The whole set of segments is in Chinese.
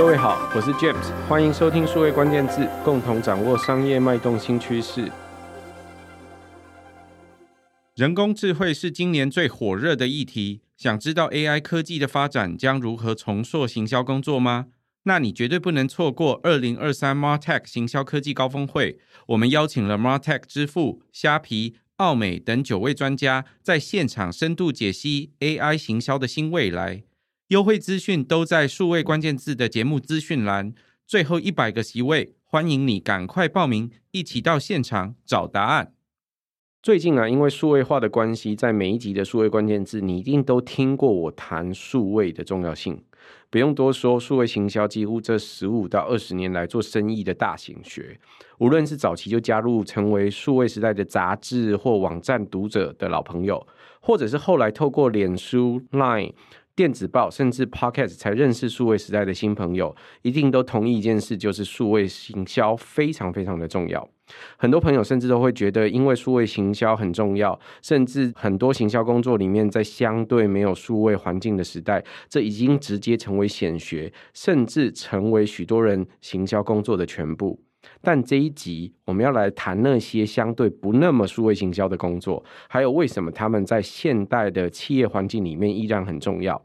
各位好，我是 James，欢迎收听数位关键字，共同掌握商业脉动新趋势。人工智慧是今年最火热的议题，想知道 AI 科技的发展将如何重塑行销工作吗？那你绝对不能错过二零二三 MarTech 行销科技高峰会。我们邀请了 MarTech 之父、虾皮、奥美等九位专家，在现场深度解析 AI 行销的新未来。优惠资讯都在数位关键字的节目资讯栏。最后一百个席位，欢迎你赶快报名，一起到现场找答案。最近啊，因为数位化的关系，在每一集的数位关键字，你一定都听过我谈数位的重要性。不用多说，数位行销几乎这十五到二十年来做生意的大型学。无论是早期就加入成为数位时代的杂志或网站读者的老朋友，或者是后来透过脸书、Line。电子报甚至 Podcast 才认识数位时代的新朋友，一定都同意一件事，就是数位行销非常非常的重要。很多朋友甚至都会觉得，因为数位行销很重要，甚至很多行销工作里面，在相对没有数位环境的时代，这已经直接成为显学，甚至成为许多人行销工作的全部。但这一集我们要来谈那些相对不那么数位行销的工作，还有为什么他们在现代的企业环境里面依然很重要。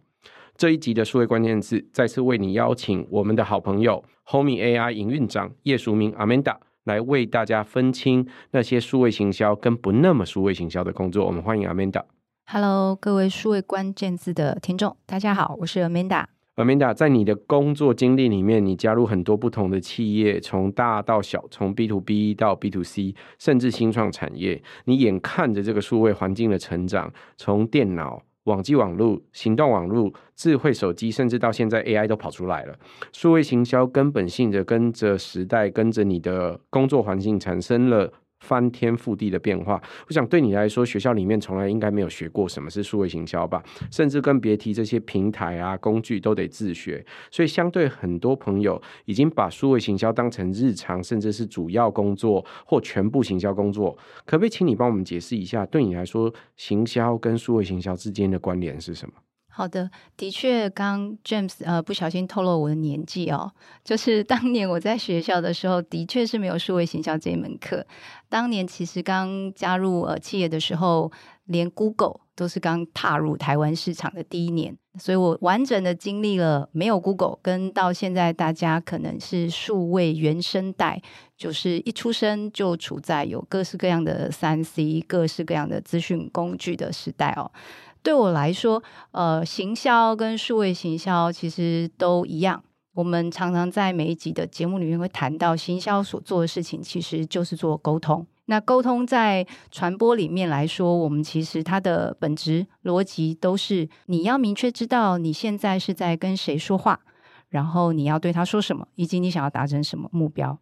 这一集的数位关键字再次为你邀请我们的好朋友 Homey AI 营运长叶淑明 Amanda 来为大家分清那些数位行销跟不那么数位行销的工作。我们欢迎 Amanda。Hello，各位数位关键字的听众，大家好，我是 Amanda。Amanda，在你的工作经历里面，你加入很多不同的企业，从大到小，从 B to B 到 B to C，甚至新创产业，你眼看着这个数位环境的成长，从电脑、网际网络、行动网络、智慧手机，甚至到现在 AI 都跑出来了。数位行销根本性的跟着时代，跟着你的工作环境产生了。翻天覆地的变化，我想对你来说，学校里面从来应该没有学过什么是数位行销吧，甚至更别提这些平台啊、工具都得自学。所以，相对很多朋友已经把数位行销当成日常，甚至是主要工作或全部行销工作。可不可以请你帮我们解释一下，对你来说，行销跟数位行销之间的关联是什么？好的，的确，刚 James 呃不小心透露我的年纪哦，就是 当年我在学校的时候，的确是没有数位行销这一门课。当年其实刚加入呃企业的时候，连 Google 都是刚踏入台湾市场的第一年，所以我完整的经历了没有 Google，跟到现在大家可能是数位原生代，就是一出生就处在有各式各样的三 C、各式各样的资讯工具的时代哦。对我来说，呃，行销跟数位行销其实都一样。我们常常在每一集的节目里面会谈到，行销所做的事情其实就是做沟通。那沟通在传播里面来说，我们其实它的本质逻辑都是：你要明确知道你现在是在跟谁说话，然后你要对他说什么，以及你想要达成什么目标。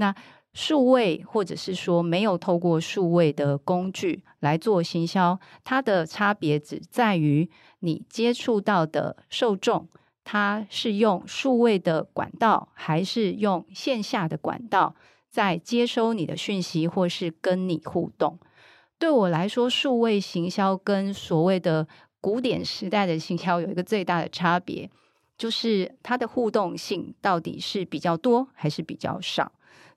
那数位或者是说没有透过数位的工具来做行销，它的差别只在于你接触到的受众，它是用数位的管道，还是用线下的管道在接收你的讯息，或是跟你互动。对我来说，数位行销跟所谓的古典时代的行销有一个最大的差别，就是它的互动性到底是比较多还是比较少。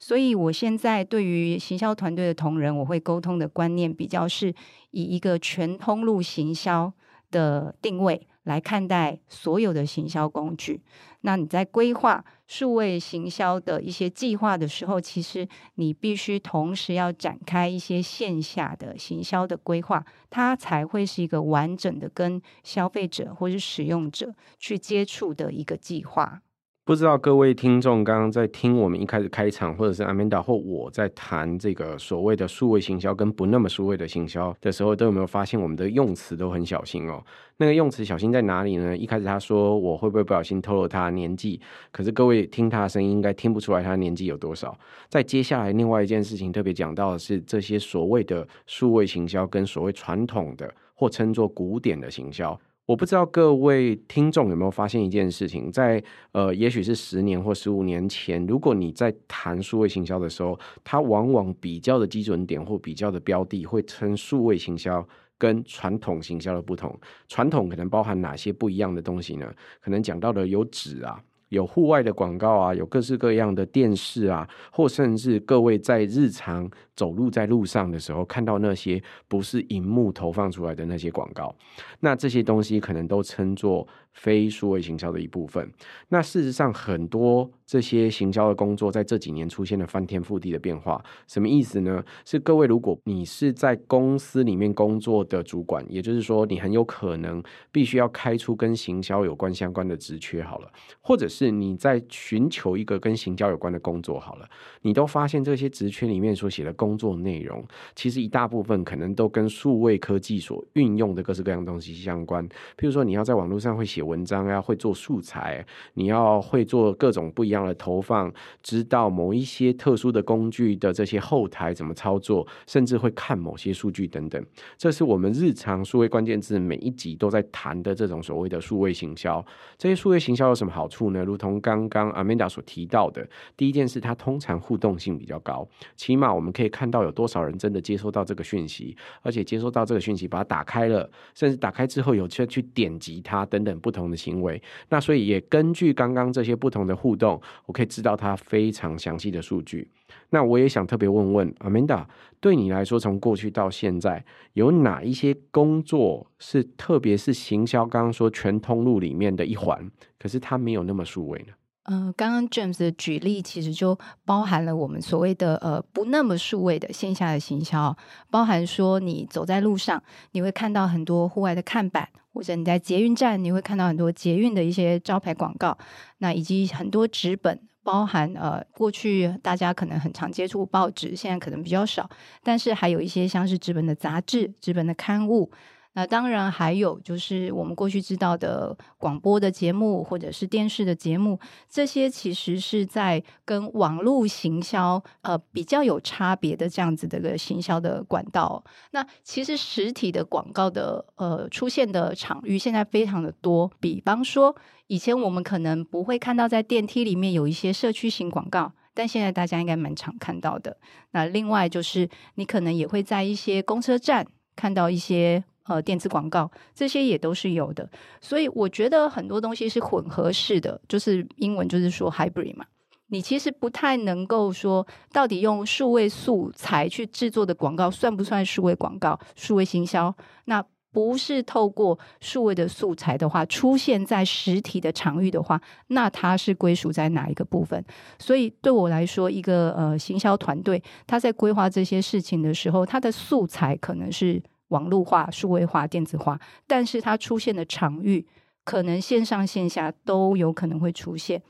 所以，我现在对于行销团队的同仁，我会沟通的观念比较是以一个全通路行销的定位来看待所有的行销工具。那你在规划数位行销的一些计划的时候，其实你必须同时要展开一些线下的行销的规划，它才会是一个完整的跟消费者或是使用者去接触的一个计划。不知道各位听众刚刚在听我们一开始开场，或者是 Amanda 或我在谈这个所谓的数位行销跟不那么数位的行销的时候，都有没有发现我们的用词都很小心哦？那个用词小心在哪里呢？一开始他说我会不会不小心透露他年纪？可是各位听他的声音应该听不出来他年纪有多少。在接下来另外一件事情特别讲到的是这些所谓的数位行销跟所谓传统的或称作古典的行销。我不知道各位听众有没有发现一件事情，在呃，也许是十年或十五年前，如果你在谈数位行销的时候，它往往比较的基准点或比较的标的会称数位行销跟传统行销的不同。传统可能包含哪些不一样的东西呢？可能讲到的有纸啊。有户外的广告啊，有各式各样的电视啊，或甚至各位在日常走路在路上的时候看到那些不是荧幕投放出来的那些广告，那这些东西可能都称作非数位行销的一部分。那事实上，很多这些行销的工作在这几年出现了翻天覆地的变化。什么意思呢？是各位，如果你是在公司里面工作的主管，也就是说，你很有可能必须要开出跟行销有关相关的职缺，好了，或者是你在寻求一个跟行销有关的工作，好了，你都发现这些职缺里面所写的工作内容，其实一大部分可能都跟数位科技所运用的各式各样东西相关。譬如说，你要在网络上会写文章啊，会做素材，你要会做各种不一样的投放，知道某一些特殊的工具的这些后台怎么操作，甚至会看某些数据等等。这是我们日常数位关键字每一集都在谈的这种所谓的数位行销。这些数位行销有什么好处呢？如同刚刚 Amanda 所提到的，第一件事，它通常互动性比较高，起码我们可以看到有多少人真的接收到这个讯息，而且接收到这个讯息，把它打开了，甚至打开之后有去去点击它等等不同的行为。那所以也根据刚刚这些不同的互动，我可以知道它非常详细的数据。那我也想特别问问 Amanda，对你来说，从过去到现在，有哪一些工作是特别是行销刚刚说全通路里面的一环，可是它没有那么数位呢？呃，刚刚 James 的举例其实就包含了我们所谓的呃不那么数位的线下的行销，包含说你走在路上，你会看到很多户外的看板，或者你在捷运站，你会看到很多捷运的一些招牌广告，那以及很多纸本，包含呃过去大家可能很常接触报纸，现在可能比较少，但是还有一些像是纸本的杂志、纸本的刊物。那当然还有就是我们过去知道的广播的节目或者是电视的节目，这些其实是在跟网络行销呃比较有差别的这样子的一个行销的管道。那其实实体的广告的呃出现的场域现在非常的多，比方说以前我们可能不会看到在电梯里面有一些社区型广告，但现在大家应该蛮常看到的。那另外就是你可能也会在一些公车站看到一些。呃，电子广告这些也都是有的，所以我觉得很多东西是混合式的，就是英文就是说 hybrid 嘛。你其实不太能够说到底用数位素材去制作的广告算不算数位广告、数位行销？那不是透过数位的素材的话，出现在实体的场域的话，那它是归属在哪一个部分？所以对我来说，一个呃行销团队他在规划这些事情的时候，他的素材可能是。网络化、数位化、电子化，但是它出现的场域可能线上线下都有可能会出现。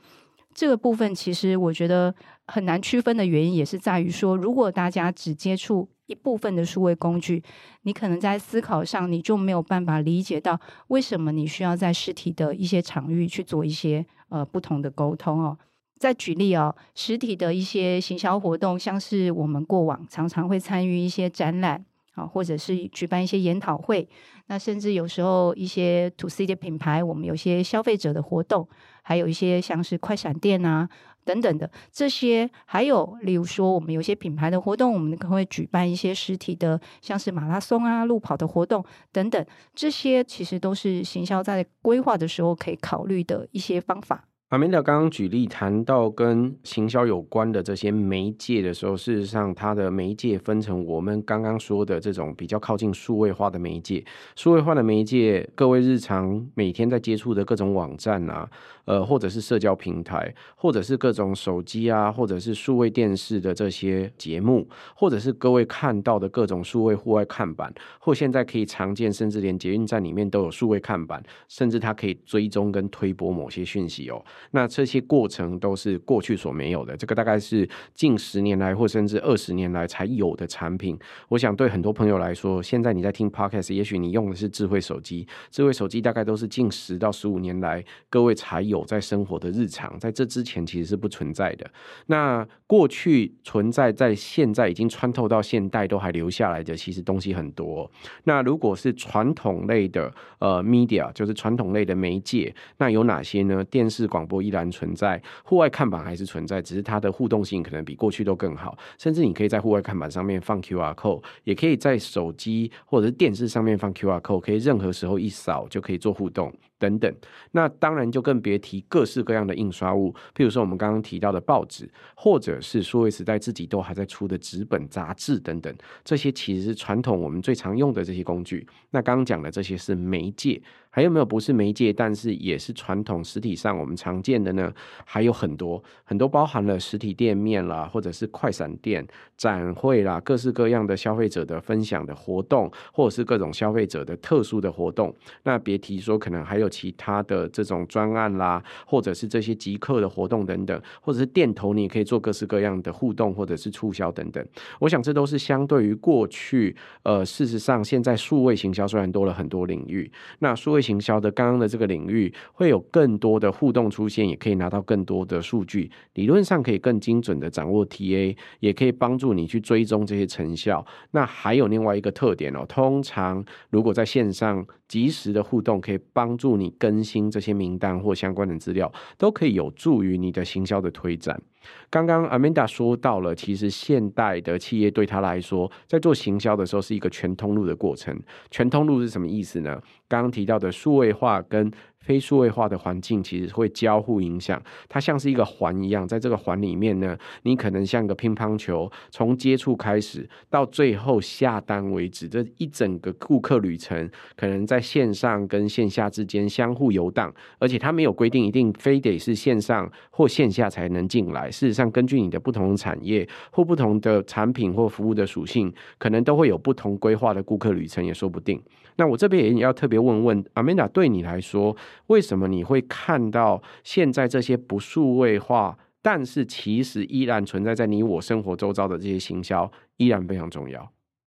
这个部分其实我觉得很难区分的原因，也是在于说，如果大家只接触一部分的数位工具，你可能在思考上你就没有办法理解到为什么你需要在实体的一些场域去做一些呃不同的沟通哦。再举例哦，实体的一些行销活动，像是我们过往常常会参与一些展览。啊，或者是举办一些研讨会，那甚至有时候一些 to C 的品牌，我们有些消费者的活动，还有一些像是快闪店啊等等的。这些，还有例如说我们有些品牌的活动，我们可能会举办一些实体的，像是马拉松啊、路跑的活动等等，这些其实都是行销在规划的时候可以考虑的一些方法。阿明达刚刚举例谈到跟行销有关的这些媒介的时候，事实上它的媒介分成我们刚刚说的这种比较靠近数位化的媒介。数位化的媒介，各位日常每天在接触的各种网站啊，呃，或者是社交平台，或者是各种手机啊，或者是数位电视的这些节目，或者是各位看到的各种数位户外看板，或现在可以常见，甚至连捷运站里面都有数位看板，甚至它可以追踪跟推播某些讯息哦。那这些过程都是过去所没有的，这个大概是近十年来或甚至二十年来才有的产品。我想对很多朋友来说，现在你在听 Podcast，也许你用的是智慧手机，智慧手机大概都是近十到十五年来各位才有有在生活的日常，在这之前其实是不存在的。那过去存在，在现在已经穿透到现代都还留下来的，其实东西很多。那如果是传统类的呃 media，就是传统类的媒介，那有哪些呢？电视广播。依然存在，户外看板还是存在，只是它的互动性可能比过去都更好。甚至你可以在户外看板上面放 QR code，也可以在手机或者是电视上面放 QR code，可以任何时候一扫就可以做互动。等等，那当然就更别提各式各样的印刷物，譬如说我们刚刚提到的报纸，或者是数位时代自己都还在出的纸本杂志等等，这些其实是传统我们最常用的这些工具。那刚刚讲的这些是媒介。还有没有不是媒介，但是也是传统实体上我们常见的呢？还有很多很多，包含了实体店面啦，或者是快闪店、展会啦，各式各样的消费者的分享的活动，或者是各种消费者的特殊的活动。那别提说，可能还有其他的这种专案啦，或者是这些集客的活动等等，或者是店头你也可以做各式各样的互动，或者是促销等等。我想这都是相对于过去，呃，事实上现在数位行销虽然多了很多领域，那数位。行销的刚刚的这个领域会有更多的互动出现，也可以拿到更多的数据，理论上可以更精准的掌握 TA，也可以帮助你去追踪这些成效。那还有另外一个特点哦，通常如果在线上及时的互动，可以帮助你更新这些名单或相关的资料，都可以有助于你的行销的推展。刚刚 Amanda 说到了，其实现代的企业对他来说，在做行销的时候是一个全通路的过程。全通路是什么意思呢？刚刚提到的数位化跟非数位化的环境其实会交互影响，它像是一个环一样，在这个环里面呢，你可能像个乒乓球，从接触开始到最后下单为止，这一整个顾客旅程，可能在线上跟线下之间相互游荡，而且它没有规定一定非得是线上或线下才能进来。事实上，根据你的不同产业或不同的产品或服务的属性，可能都会有不同规划的顾客旅程，也说不定。那我这边也要特别问问 Amanda，对你来说，为什么你会看到现在这些不数位化，但是其实依然存在在你我生活周遭的这些行销，依然非常重要？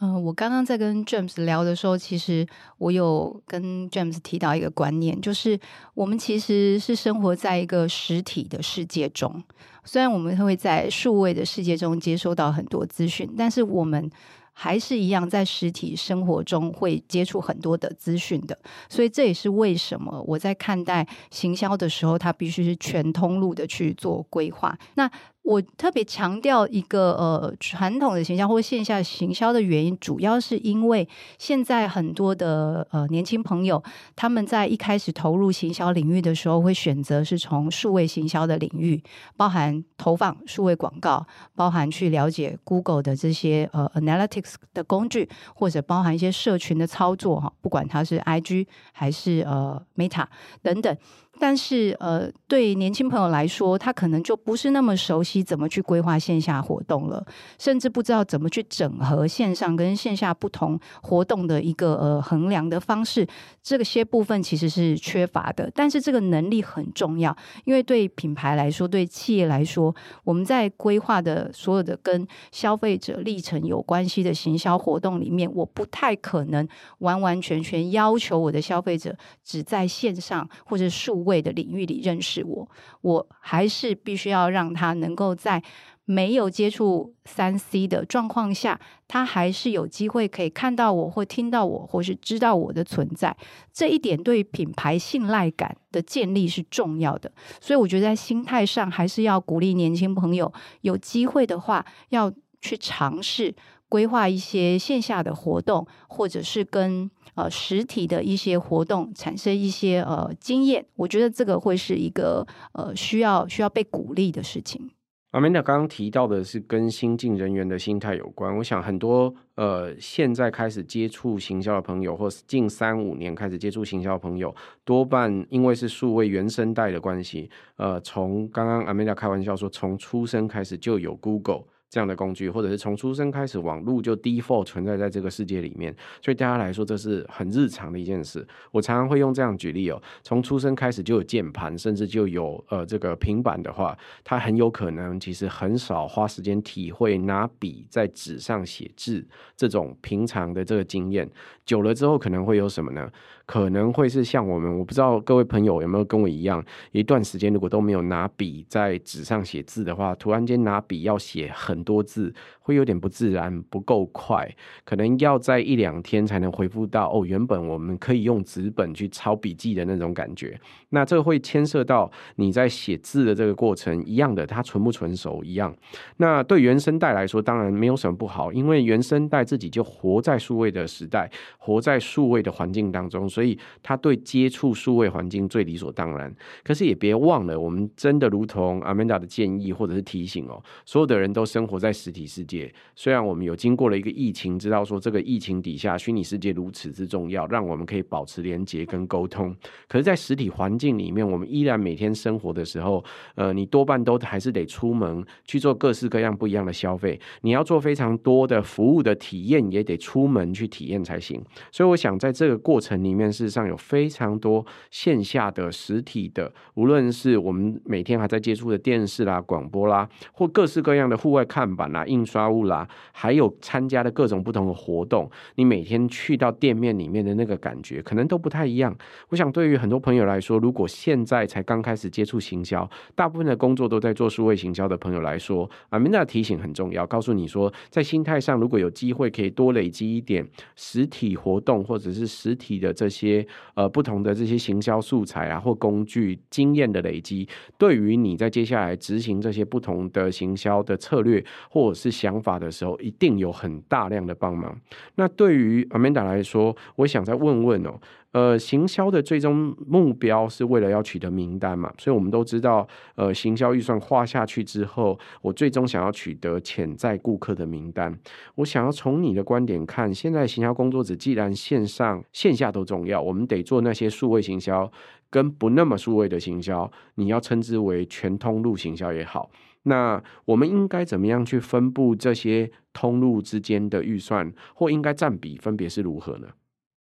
嗯，我刚刚在跟 James 聊的时候，其实我有跟 James 提到一个观念，就是我们其实是生活在一个实体的世界中，虽然我们会在数位的世界中接收到很多资讯，但是我们。还是一样，在实体生活中会接触很多的资讯的，所以这也是为什么我在看待行销的时候，它必须是全通路的去做规划。那我特别强调一个呃传统的行销或线下行销的原因，主要是因为现在很多的呃年轻朋友，他们在一开始投入行销领域的时候，会选择是从数位行销的领域，包含投放数位广告，包含去了解 Google 的这些呃 Analytics 的工具，或者包含一些社群的操作哈，不管它是 IG 还是呃 Meta 等等。但是，呃，对年轻朋友来说，他可能就不是那么熟悉怎么去规划线下活动了，甚至不知道怎么去整合线上跟线下不同活动的一个呃衡量的方式。这些部分其实是缺乏的，但是这个能力很重要，因为对品牌来说，对企业来说，我们在规划的所有的跟消费者历程有关系的行销活动里面，我不太可能完完全全要求我的消费者只在线上或者数位的领域里认识我，我还是必须要让他能够在没有接触三 C 的状况下，他还是有机会可以看到我，或听到我，或是知道我的存在。这一点对品牌信赖感的建立是重要的，所以我觉得在心态上还是要鼓励年轻朋友，有机会的话要去尝试规划一些线下的活动，或者是跟。呃，实体的一些活动产生一些呃经验，我觉得这个会是一个呃需要需要被鼓励的事情。Amanda 刚刚提到的是跟新进人员的心态有关，我想很多呃现在开始接触行销的朋友，或是近三五年开始接触行销的朋友，多半因为是数位原生代的关系，呃，从刚刚 Amanda 开玩笑说，从出生开始就有 Google。这样的工具，或者是从出生开始，网络就 default 存在在这个世界里面，所以大家来说，这是很日常的一件事。我常常会用这样举例哦，从出生开始就有键盘，甚至就有呃这个平板的话，他很有可能其实很少花时间体会拿笔在纸上写字这种平常的这个经验。久了之后，可能会有什么呢？可能会是像我们，我不知道各位朋友有没有跟我一样，一段时间如果都没有拿笔在纸上写字的话，突然间拿笔要写很多字，会有点不自然，不够快，可能要在一两天才能恢复到哦，原本我们可以用纸本去抄笔记的那种感觉。那这会牵涉到你在写字的这个过程一样的，它纯不纯熟一样。那对原生代来说，当然没有什么不好，因为原生代自己就活在数位的时代，活在数位的环境当中，所以他对接触数位环境最理所当然。可是也别忘了，我们真的如同 Amanda 的建议或者是提醒哦，所有的人都生活在实体世界。虽然我们有经过了一个疫情，知道说这个疫情底下虚拟世界如此之重要，让我们可以保持连接跟沟通。可是，在实体环境里面，我们依然每天生活的时候，呃，你多半都还是得出门去做各式各样不一样的消费。你要做非常多的服务的体验，也得出门去体验才行。所以，我想在这个过程里面，事实上有非常多线下的、实体的，无论是我们每天还在接触的电视啦、广播啦，或各式各样的户外看板啦、印刷物啦，还有参加的各种不同的活动，你每天去到店面里面的那个感觉，可能都不太一样。我想，对于很多朋友来说，如果现在才刚开始接触行销，大部分的工作都在做数位行销的朋友来说阿明娜提醒很重要，告诉你说，在心态上，如果有机会可以多累积一点实体活动，或者是实体的这些呃不同的这些行销素材啊或工具经验的累积，对于你在接下来执行这些不同的行销的策略或者是想法的时候，一定有很大量的帮忙。那对于 Amanda 来说，我想再问问哦。呃，行销的最终目标是为了要取得名单嘛，所以我们都知道，呃，行销预算花下去之后，我最终想要取得潜在顾客的名单。我想要从你的观点看，现在行销工作者既然线上线下都重要，我们得做那些数位行销跟不那么数位的行销，你要称之为全通路行销也好，那我们应该怎么样去分布这些通路之间的预算，或应该占比分别是如何呢？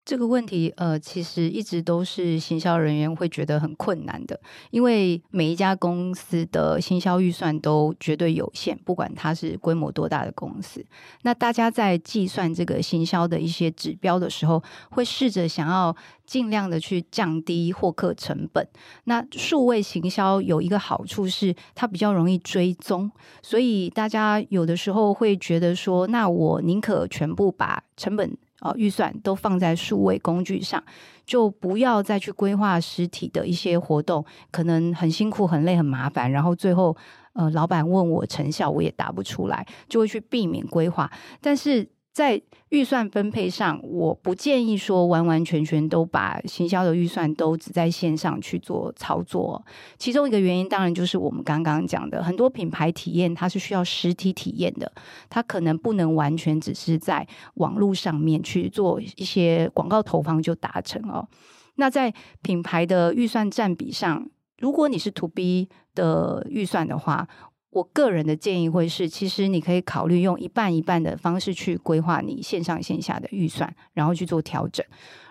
这个问题，呃，其实一直都是行销人员会觉得很困难的，因为每一家公司的行销预算都绝对有限，不管它是规模多大的公司。那大家在计算这个行销的一些指标的时候，会试着想要尽量的去降低获客成本。那数位行销有一个好处是，它比较容易追踪，所以大家有的时候会觉得说，那我宁可全部把成本。预算都放在数位工具上，就不要再去规划实体的一些活动，可能很辛苦、很累、很麻烦，然后最后呃，老板问我成效，我也答不出来，就会去避免规划，但是。在预算分配上，我不建议说完完全全都把行销的预算都只在线上去做操作。其中一个原因，当然就是我们刚刚讲的，很多品牌体验它是需要实体体验的，它可能不能完全只是在网络上面去做一些广告投放就达成哦。那在品牌的预算占比上，如果你是 To B 的预算的话，我个人的建议会是，其实你可以考虑用一半一半的方式去规划你线上线下的预算，然后去做调整。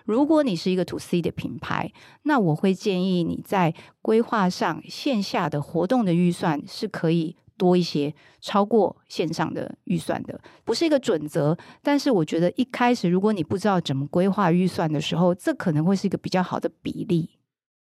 如果你是一个 To C 的品牌，那我会建议你在规划上线下的活动的预算是可以多一些，超过线上的预算的，不是一个准则。但是我觉得一开始如果你不知道怎么规划预算的时候，这可能会是一个比较好的比例。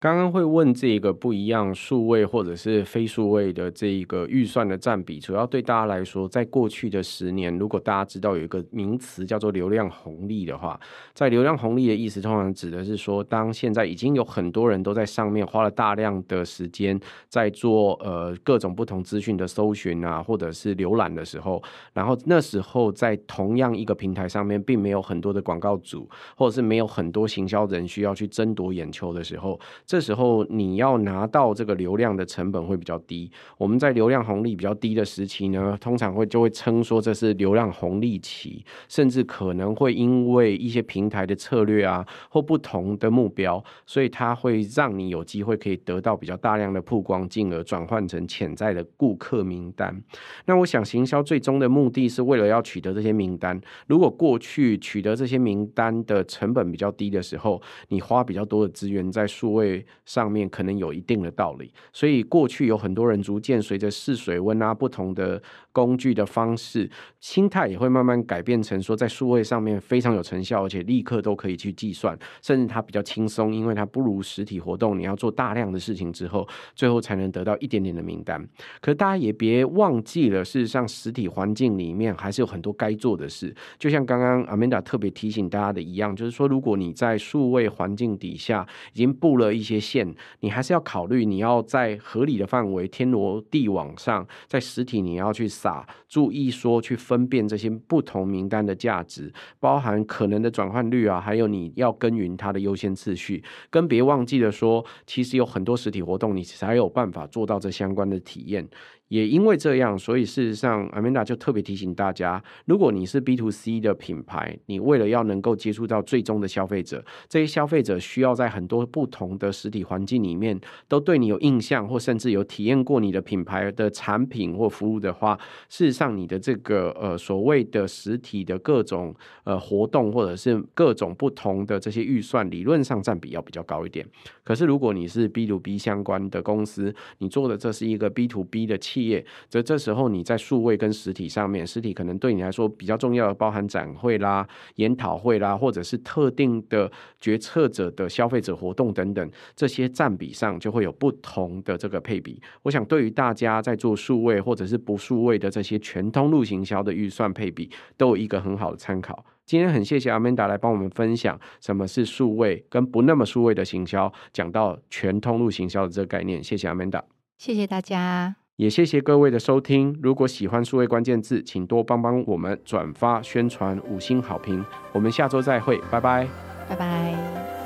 刚刚会问这个不一样数位或者是非数位的这一个预算的占比，主要对大家来说，在过去的十年，如果大家知道有一个名词叫做流量红利的话，在流量红利的意思，通常指的是说，当现在已经有很多人都在上面花了大量的时间在做呃各种不同资讯的搜寻啊，或者是浏览的时候，然后那时候在同样一个平台上面，并没有很多的广告主，或者是没有很多行销人需要去争夺眼球的时候。这时候你要拿到这个流量的成本会比较低。我们在流量红利比较低的时期呢，通常会就会称说这是流量红利期，甚至可能会因为一些平台的策略啊或不同的目标，所以它会让你有机会可以得到比较大量的曝光，进而转换成潜在的顾客名单。那我想行销最终的目的是为了要取得这些名单。如果过去取得这些名单的成本比较低的时候，你花比较多的资源在数位。上面可能有一定的道理。所以过去有很多人逐渐随着试水温啊，不同的工具的方式，心态也会慢慢改变成说，在数位上面非常有成效，而且立刻都可以去计算，甚至它比较轻松，因为它不如实体活动，你要做大量的事情之后，最后才能得到一点点的名单。可大家也别忘记了，事实上实体环境里面还是有很多该做的事，就像刚刚 Amanda 特别提醒大家的一样，就是说，如果你在数位环境底下已经布了一些线，你还是要考虑你要在合理的范围天罗地网上，在实体你要去撒，注意说去分辨这些不同名单的价值，包含可能的转换率啊，还有你要耕耘它的优先次序，更别忘记了说，其实有很多实体活动你才有办法做到这相关的体验。也因为这样，所以事实上，Amanda 就特别提醒大家，如果你是 B to C 的品牌，你为了要能够接触到最终的消费者，这些消费者需要在很多不同的实体环境里面都对你有印象，或甚至有体验过你的品牌的产品或服务的话，事实上，你的这个呃所谓的实体的各种呃活动，或者是各种不同的这些预算，理论上占比要比较高一点。可是如果你是 B to B 相关的公司，你做的这是一个 B to B 的企业，则这时候你在数位跟实体上面，实体可能对你来说比较重要的，包含展会啦、研讨会啦，或者是特定的决策者的消费者活动等等，这些占比上就会有不同的这个配比。我想对于大家在做数位或者是不数位的这些全通路行销的预算配比，都有一个很好的参考。今天很谢谢 Amanda 来帮我们分享什么是数位跟不那么数位的行销，讲到全通路行销的这个概念。谢谢 Amanda，谢谢大家，也谢谢各位的收听。如果喜欢数位关键字，请多帮帮我们转发宣传，五星好评。我们下周再会，拜拜，拜拜。